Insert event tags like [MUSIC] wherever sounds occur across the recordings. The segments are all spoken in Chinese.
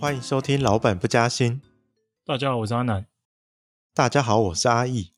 欢迎收听《老板不加薪》。大家好，我是阿南。大家好，我是阿义。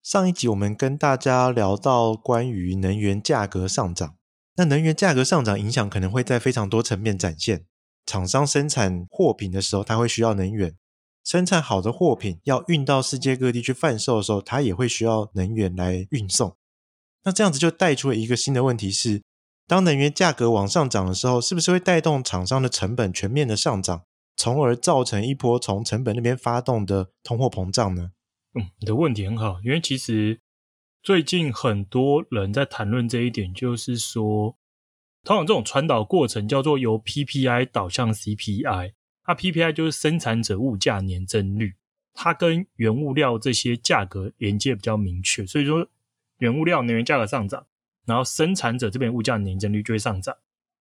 上一集我们跟大家聊到关于能源价格上涨，那能源价格上涨影响可能会在非常多层面展现。厂商生产货品的时候，它会需要能源；生产好的货品要运到世界各地去贩售的时候，它也会需要能源来运送。那这样子就带出了一个新的问题是：当能源价格往上涨的时候，是不是会带动厂商的成本全面的上涨，从而造成一波从成本那边发动的通货膨胀呢？嗯，你的问题很好，因为其实最近很多人在谈论这一点，就是说。通常这种传导过程叫做由 PPI 导向 CPI，它 PPI 就是生产者物价年增率，它跟原物料这些价格连接比较明确，所以说原物料能源价格上涨，然后生产者这边物价年增率就会上涨。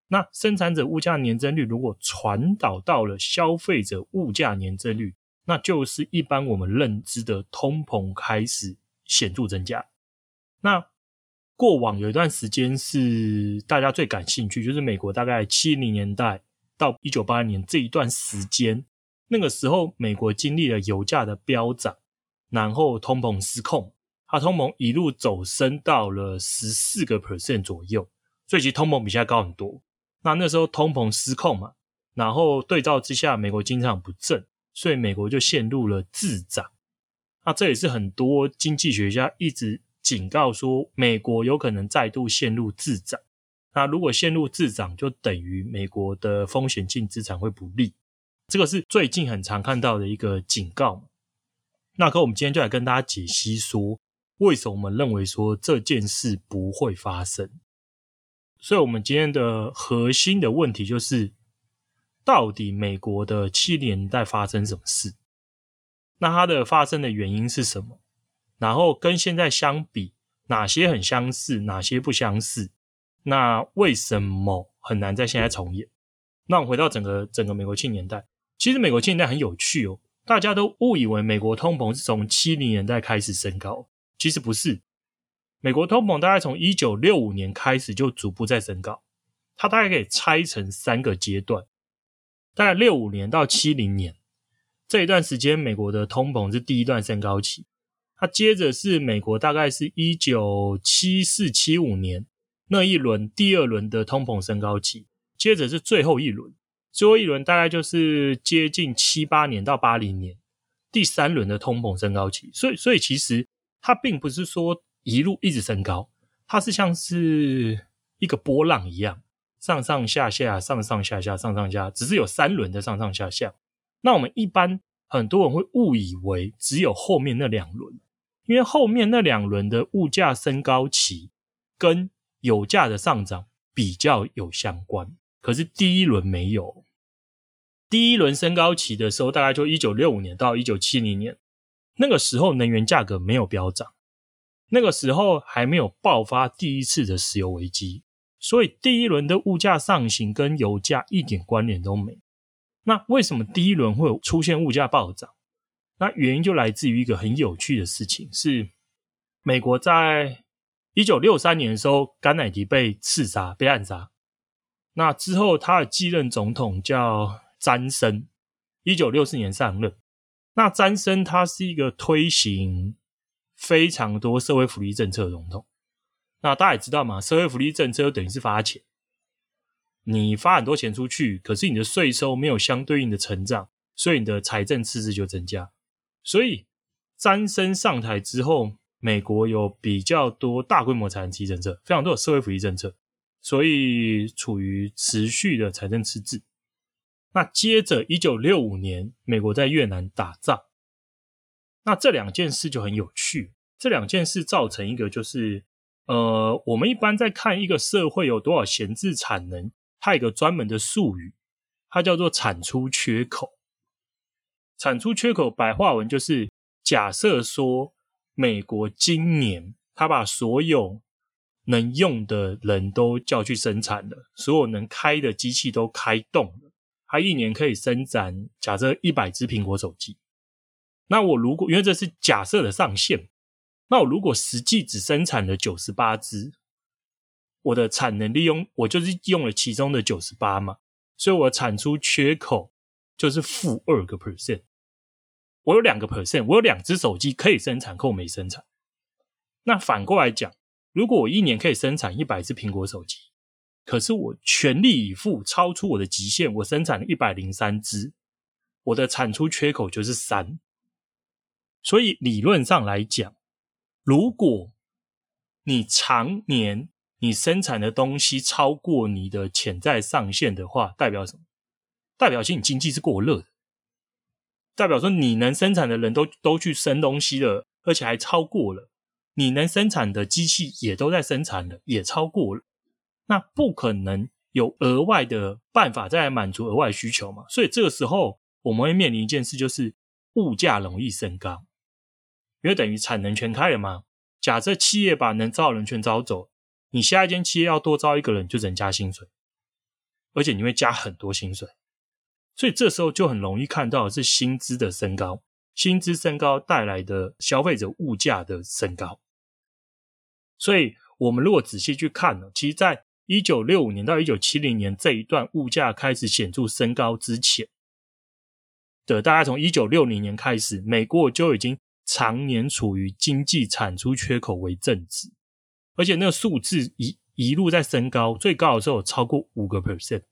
那生产者物价年增率如果传导到了消费者物价年增率，那就是一般我们认知的通膨开始显著增加。那过往有一段时间是大家最感兴趣，就是美国大概七零年代到一九八零年这一段时间，那个时候美国经历了油价的飙涨，然后通膨失控，它通膨一路走升到了十四个 percent 左右，所以其实通膨比现在高很多。那那时候通膨失控嘛，然后对照之下，美国经济很不振，所以美国就陷入了滞涨。那这也是很多经济学家一直。警告说，美国有可能再度陷入滞涨。那如果陷入滞涨，就等于美国的风险性资产会不利。这个是最近很常看到的一个警告。那可我们今天就来跟大家解析说，为什么我们认为说这件事不会发生。所以，我们今天的核心的问题就是，到底美国的七零年代发生什么事？那它的发生的原因是什么？然后跟现在相比，哪些很相似，哪些不相似？那为什么很难在现在重演？那我们回到整个整个美国七年代，其实美国七年代很有趣哦，大家都误以为美国通膨是从七零年代开始升高，其实不是。美国通膨大概从一九六五年开始就逐步在升高，它大概可以拆成三个阶段，大概六五年到七零年这一段时间，美国的通膨是第一段升高期。它接着是美国，大概是一九七四七五年那一轮第二轮的通膨升高期，接着是最后一轮，最后一轮大概就是接近七八年到八零年第三轮的通膨升高期。所以，所以其实它并不是说一路一直升高，它是像是一个波浪一样，上上下下，上上下下，上上下，只是有三轮的上上下下。那我们一般很多人会误以为只有后面那两轮。因为后面那两轮的物价升高期跟油价的上涨比较有相关，可是第一轮没有。第一轮升高期的时候，大概就一九六五年到一九七零年，那个时候能源价格没有飙涨，那个时候还没有爆发第一次的石油危机，所以第一轮的物价上行跟油价一点关联都没。那为什么第一轮会有出现物价暴涨？那原因就来自于一个很有趣的事情，是美国在一九六三年的时候，甘乃迪被刺杀、被暗杀。那之后，他的继任总统叫詹森，一九六四年上任。那詹森他是一个推行非常多社会福利政策的总统。那大家也知道嘛，社会福利政策等于是发钱，你发很多钱出去，可是你的税收没有相对应的成长，所以你的财政赤字就增加。所以，詹森上台之后，美国有比较多大规模财政刺激政策，非常多的社会福利政策，所以处于持续的财政赤字。那接着，一九六五年，美国在越南打仗，那这两件事就很有趣。这两件事造成一个就是，呃，我们一般在看一个社会有多少闲置产能，它有个专门的术语，它叫做产出缺口。产出缺口白话文就是假设说，美国今年他把所有能用的人都叫去生产了，所有能开的机器都开动，它一年可以生产假设一百只苹果手机。那我如果因为这是假设的上限，那我如果实际只生产了九十八只，我的产能利用我就是用了其中的九十八嘛，所以我产出缺口就是负二个 percent。我有两个 percent，我有两只手机可以生产，可我没生产。那反过来讲，如果我一年可以生产一百只苹果手机，可是我全力以赴超出我的极限，我生产了一百零三只，我的产出缺口就是三。所以理论上来讲，如果你常年你生产的东西超过你的潜在上限的话，代表什么？代表其实你经济是过热的，代表说你能生产的人都都去生东西了，而且还超过了。你能生产的机器也都在生产了，也超过了。那不可能有额外的办法再来满足额外需求嘛？所以这个时候我们会面临一件事，就是物价容易升高。因为等于产能全开了嘛，假设企业把能招的人全招走，你下一间企业要多招一个人，就只能加薪水，而且你会加很多薪水，所以这时候就很容易看到是薪资的升高，薪资升高带来的消费者物价的升高。所以我们如果仔细去看呢，其实在一九六五年到一九七零年这一段物价开始显著升高之前的，大概从一九六零年开始，美国就已经。常年处于经济产出缺口为正值，而且那个数字一一路在升高，最高的时候超过五个 percent，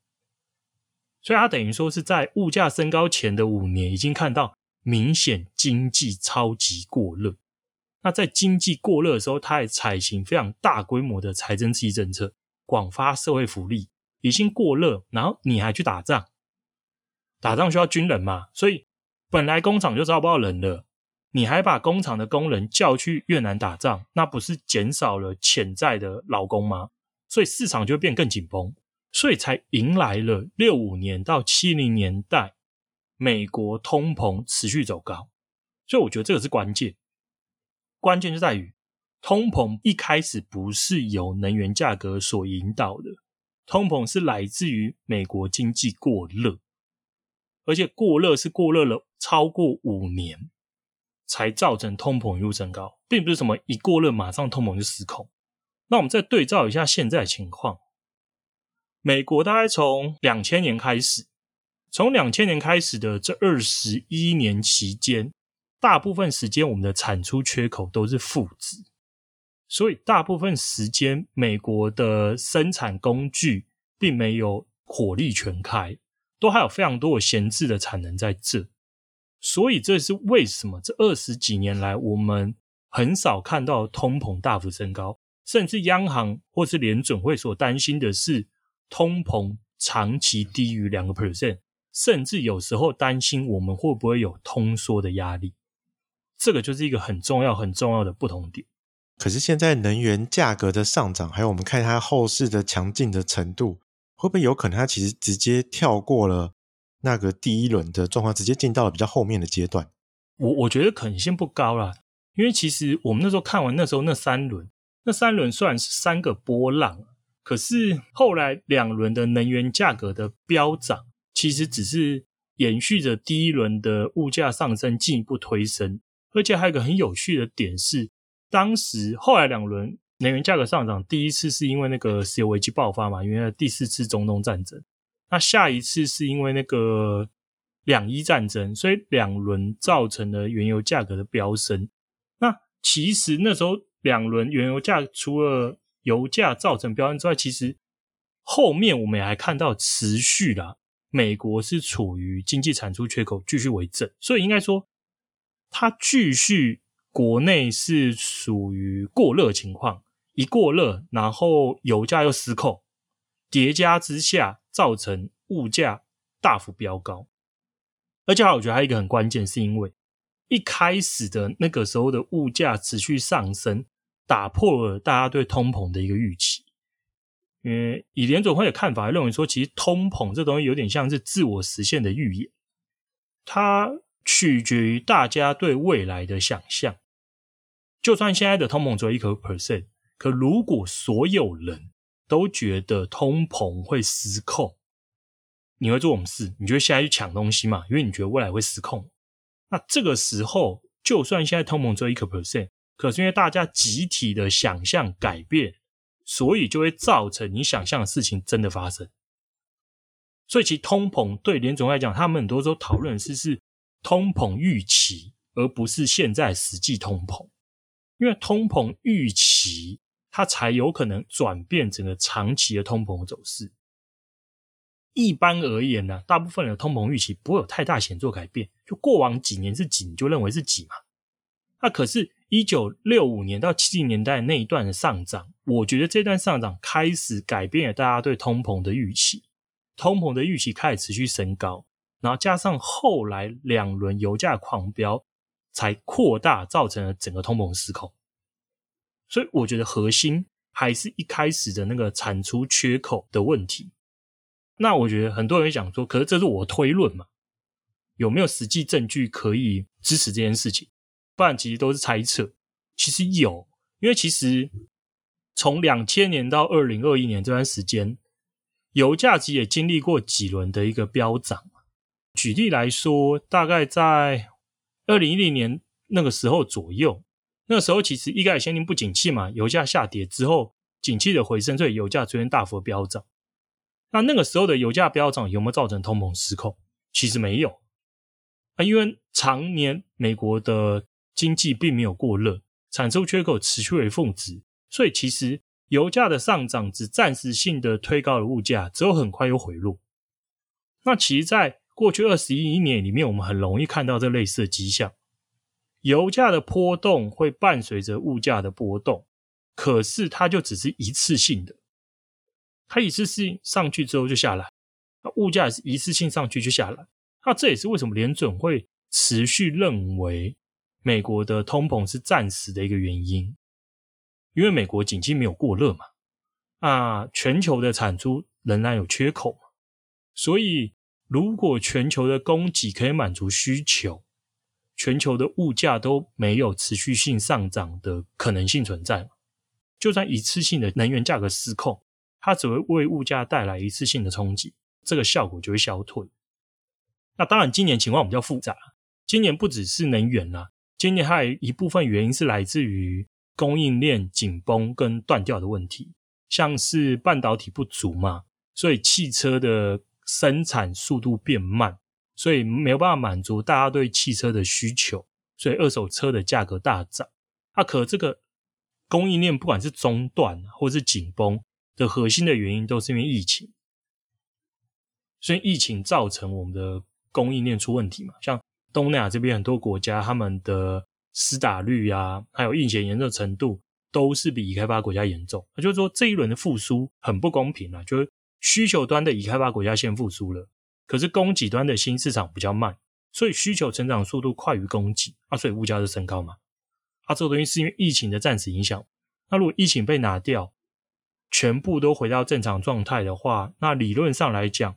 所以它等于说是在物价升高前的五年，已经看到明显经济超级过热。那在经济过热的时候，它也采行非常大规模的财政刺激政策，广发社会福利，已经过热，然后你还去打仗，打仗需要军人嘛，所以本来工厂就招不到人了。你还把工厂的工人叫去越南打仗，那不是减少了潜在的劳工吗？所以市场就变更紧绷，所以才迎来了六五年到七零年代美国通膨持续走高。所以我觉得这个是关键，关键就在于通膨一开始不是由能源价格所引导的，通膨是来自于美国经济过热，而且过热是过热了超过五年。才造成通膨一路升高，并不是什么一过热马上通膨就失控。那我们再对照一下现在的情况，美国大概从两千年开始，从两千年开始的这二十一年期间，大部分时间我们的产出缺口都是负值，所以大部分时间美国的生产工具并没有火力全开，都还有非常多的闲置的产能在这。所以这是为什么这二十几年来我们很少看到通膨大幅升高，甚至央行或是联准会所担心的是通膨长期低于两个 percent，甚至有时候担心我们会不会有通缩的压力。这个就是一个很重要很重要的不同点。可是现在能源价格的上涨，还有我们看它后市的强劲的程度，会不会有可能它其实直接跳过了？那个第一轮的状况直接进到了比较后面的阶段，我我觉得可能性不高啦，因为其实我们那时候看完那时候那三轮，那三轮虽然是三个波浪，可是后来两轮的能源价格的飙涨，其实只是延续着第一轮的物价上升进一步推升，而且还有一个很有趣的点是，当时后来两轮能源价格上涨，第一次是因为那个石油危机爆发嘛，因为第四次中东战争。那下一次是因为那个两伊战争，所以两轮造成了原油价格的飙升。那其实那时候两轮原油价除了油价造成飙升之外，其实后面我们也还看到持续啦，美国是处于经济产出缺口继续为正，所以应该说它继续国内是属于过热情况，一过热，然后油价又失控。叠加之下，造成物价大幅飙高，而且我觉得还有一个很关键，是因为一开始的那个时候的物价持续上升，打破了大家对通膨的一个预期。因为以联准会的看法，认为说，其实通膨这东西有点像是自我实现的预言，它取决于大家对未来的想象。就算现在的通膨只有一个 percent，可如果所有人都觉得通膨会失控，你会做什么事？你就会现在去抢东西嘛？因为你觉得未来会失控。那这个时候，就算现在通膨只有一个 percent，可是因为大家集体的想象改变，所以就会造成你想象的事情真的发生。所以其实通膨对联总来讲，他们很多时候讨论的是是通膨预期，而不是现在实际通膨。因为通膨预期，它才有可能转变整个长期的通膨走势。一般而言呢，大部分的通膨预期不会有太大显著改变，就过往几年是几，你就认为是几嘛。那可是，一九六五年到七零年代那一段的上涨，我觉得这段上涨开始改变了大家对通膨的预期。通膨的预期开始持续升高，然后加上后来两轮油价狂飙，才扩大造成了整个通膨失控。所以我觉得核心还是一开始的那个产出缺口的问题。那我觉得很多人会讲说，可是这是我推论嘛，有没有实际证据可以支持这件事情？不然其实都是猜测。其实有，因为其实从两千年到二零二一年这段时间。油价其实也经历过几轮的一个飙涨。举例来说，大概在二零一零年那个时候左右，那时候其实一开始先天不景气嘛，油价下跌之后，景气的回升，所以油价出现大幅飙涨。那那个时候的油价飙涨有没有造成通膨失控？其实没有啊，因为常年美国的经济并没有过热，产出缺口持续为负值，所以其实。油价的上涨只暂时性的推高了物价，之后很快又回落。那其实，在过去二十一年里面，我们很容易看到这类似的迹象。油价的波动会伴随着物价的波动，可是它就只是一次性的，它一次性上去之后就下来，那物价是一次性上去就下来。那这也是为什么联准会持续认为美国的通膨是暂时的一个原因。因为美国经济没有过热嘛，啊，全球的产出仍然有缺口嘛，所以如果全球的供给可以满足需求，全球的物价都没有持续性上涨的可能性存在。就算一次性的能源价格失控，它只会为物价带来一次性的冲击，这个效果就会消退。那当然，今年情况比较复杂，今年不只是能源啦，今年还有一部分原因是来自于。供应链紧绷跟断掉的问题，像是半导体不足嘛，所以汽车的生产速度变慢，所以没有办法满足大家对汽车的需求，所以二手车的价格大涨。啊，可这个供应链不管是中断或是紧绷的核心的原因，都是因为疫情，所以疫情造成我们的供应链出问题嘛。像东南亚这边很多国家，他们的施打率啊，还有疫情严重程度，都是比已开发国家严重。那就是说，这一轮的复苏很不公平啊，就是需求端的已开发国家先复苏了，可是供给端的新市场比较慢，所以需求成长速度快于供给啊，所以物价就升高嘛。啊，这个东西是因为疫情的暂时影响。那如果疫情被拿掉，全部都回到正常状态的话，那理论上来讲，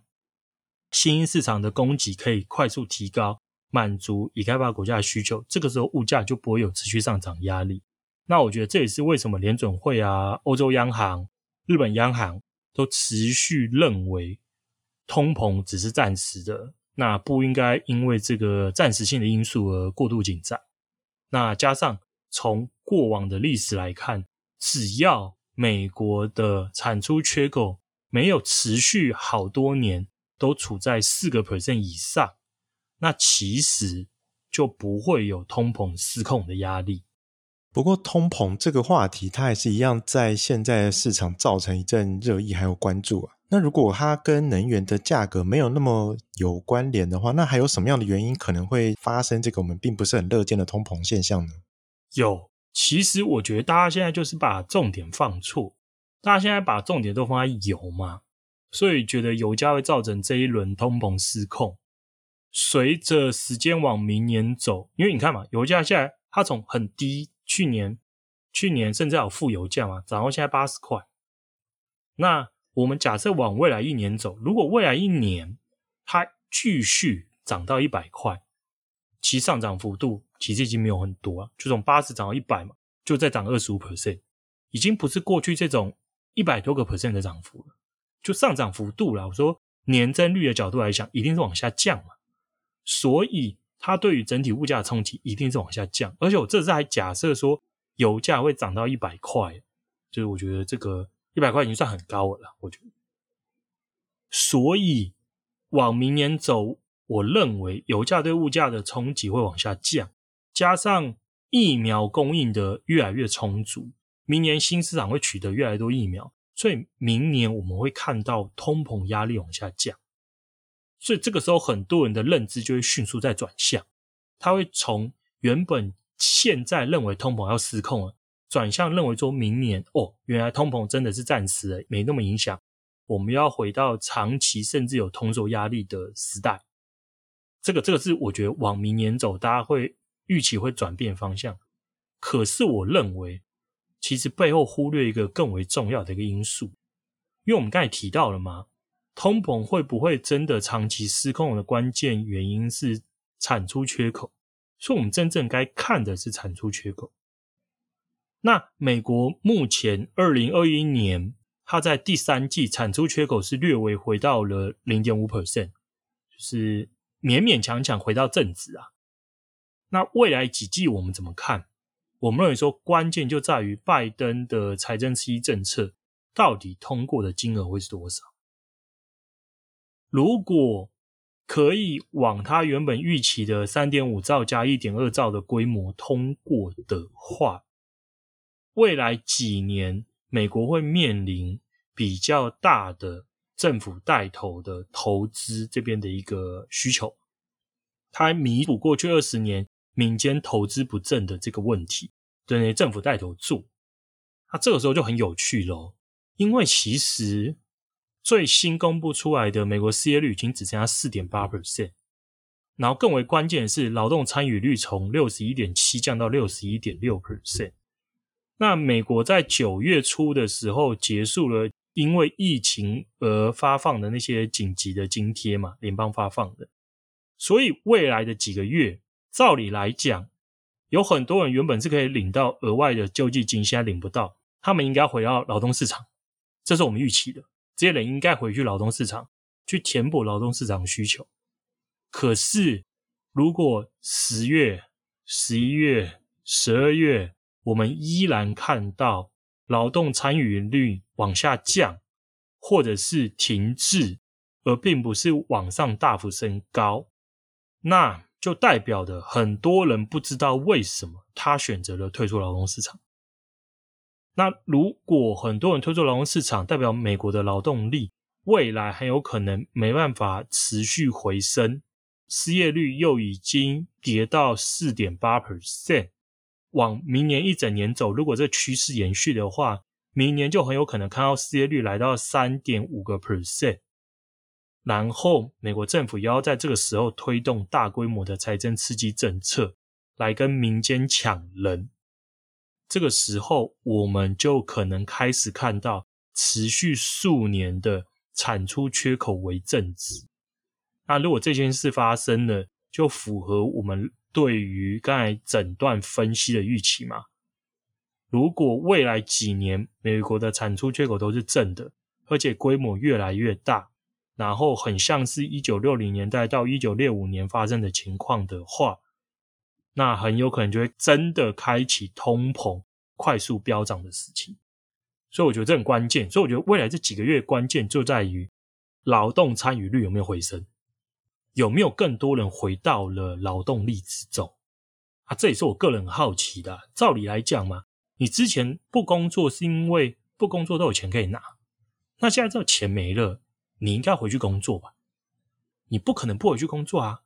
新兴市场的供给可以快速提高。满足已开发国家的需求，这个时候物价就不会有持续上涨压力。那我觉得这也是为什么联准会啊、欧洲央行、日本央行都持续认为通膨只是暂时的，那不应该因为这个暂时性的因素而过度紧张。那加上从过往的历史来看，只要美国的产出缺口没有持续好多年都处在四个 percent 以上。那其实就不会有通膨失控的压力。不过，通膨这个话题，它还是一样在现在的市场造成一阵热议还有关注啊。那如果它跟能源的价格没有那么有关联的话，那还有什么样的原因可能会发生这个我们并不是很乐见的通膨现象呢？有，其实我觉得大家现在就是把重点放错，大家现在把重点都放在油嘛，所以觉得油价会造成这一轮通膨失控。随着时间往明年走，因为你看嘛，油价现在它从很低，去年去年甚至有负油价嘛，涨到现在八十块。那我们假设往未来一年走，如果未来一年它继续涨到一百块，其上涨幅度其实已经没有很多啊，就从八十涨到一百嘛，就再涨二十五 percent，已经不是过去这种一百多个 percent 的涨幅了，就上涨幅度啦，我说年增率的角度来讲，一定是往下降嘛。所以，它对于整体物价的冲击一定是往下降。而且，我这次还假设说，油价会涨到一百块，就是我觉得这个一百块已经算很高了。我觉得，所以往明年走，我认为油价对物价的冲击会往下降，加上疫苗供应的越来越充足，明年新市场会取得越来越多疫苗，所以明年我们会看到通膨压力往下降。所以这个时候，很多人的认知就会迅速在转向，他会从原本现在认为通膨要失控了，转向认为说明年哦，原来通膨真的是暂时的，没那么影响，我们要回到长期甚至有通缩压力的时代。这个这个是我觉得往明年走，大家会预期会转变方向。可是我认为，其实背后忽略一个更为重要的一个因素，因为我们刚才提到了嘛。通膨会不会真的长期失控的关键原因是产出缺口，所以我们真正该看的是产出缺口。那美国目前二零二一年，它在第三季产出缺口是略微回到了零点五 percent，就是勉勉强强回到正值啊。那未来几季我们怎么看？我们认为说关键就在于拜登的财政刺激政策到底通过的金额会是多少。如果可以往他原本预期的三点五兆加一点二兆的规模通过的话，未来几年美国会面临比较大的政府带头的投资这边的一个需求，它弥补过去二十年民间投资不振的这个问题，对，政府带头做，那这个时候就很有趣咯，因为其实。最新公布出来的美国失业率已经只剩下四点八 percent，然后更为关键的是劳动参与率从六十一点七降到六十一点六 percent。那美国在九月初的时候结束了因为疫情而发放的那些紧急的津贴嘛，联邦发放的，所以未来的几个月，照理来讲，有很多人原本是可以领到额外的救济金，现在领不到，他们应该回到劳动市场，这是我们预期的。这些人应该回去劳动市场去填补劳动市场需求。可是，如果十月、十一月、十二月，我们依然看到劳动参与率往下降，或者是停滞，而并不是往上大幅升高，那就代表的很多人不知道为什么他选择了退出劳动市场。那如果很多人退出劳动市场，代表美国的劳动力未来很有可能没办法持续回升，失业率又已经跌到四点八 percent，往明年一整年走，如果这趋势延续的话，明年就很有可能看到失业率来到三点五个 percent，然后美国政府也要在这个时候推动大规模的财政刺激政策，来跟民间抢人。这个时候，我们就可能开始看到持续数年的产出缺口为正值。那如果这件事发生了，就符合我们对于刚才整段分析的预期吗？如果未来几年美国的产出缺口都是正的，而且规模越来越大，然后很像是一九六零年代到一九六五年发生的情况的话，那很有可能就会真的开启通膨快速飙涨的事情，所以我觉得这很关键。所以我觉得未来这几个月关键就在于劳动参与率有没有回升，有没有更多人回到了劳动力之中啊？这也是我个人很好奇的。照理来讲嘛，你之前不工作是因为不工作都有钱可以拿，那现在这钱没了，你应该回去工作吧？你不可能不回去工作啊。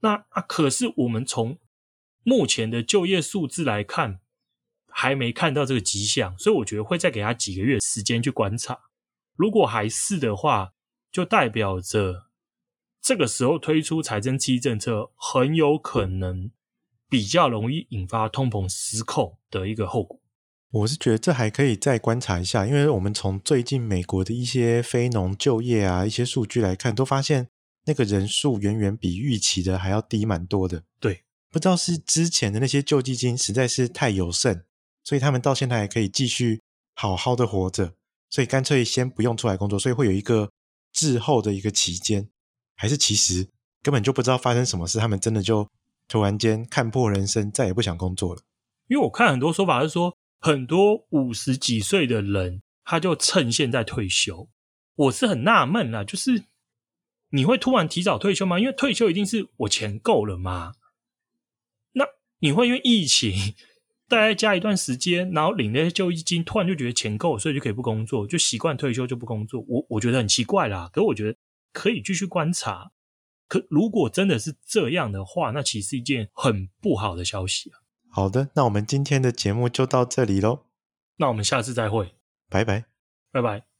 那啊，可是我们从目前的就业数字来看，还没看到这个迹象，所以我觉得会再给他几个月时间去观察。如果还是的话，就代表着这个时候推出财政刺激政策，很有可能比较容易引发通膨失控的一个后果。我是觉得这还可以再观察一下，因为我们从最近美国的一些非农就业啊一些数据来看，都发现那个人数远远比预期的还要低蛮多的。对。不知道是之前的那些救济金实在是太有剩，所以他们到现在还可以继续好好的活着，所以干脆先不用出来工作，所以会有一个滞后的一个期间，还是其实根本就不知道发生什么事，他们真的就突然间看破人生，再也不想工作了。因为我看很多说法是说，很多五十几岁的人他就趁现在退休，我是很纳闷啦，就是你会突然提早退休吗？因为退休一定是我钱够了嘛。那你会因为疫情 [LAUGHS] 待在家一段时间，然后领那些救济金，突然就觉得钱够，所以就可以不工作，就习惯退休就不工作。我我觉得很奇怪啦。可我觉得可以继续观察。可如果真的是这样的话，那其实是一件很不好的消息啊。好的，那我们今天的节目就到这里喽。那我们下次再会，拜拜，拜拜。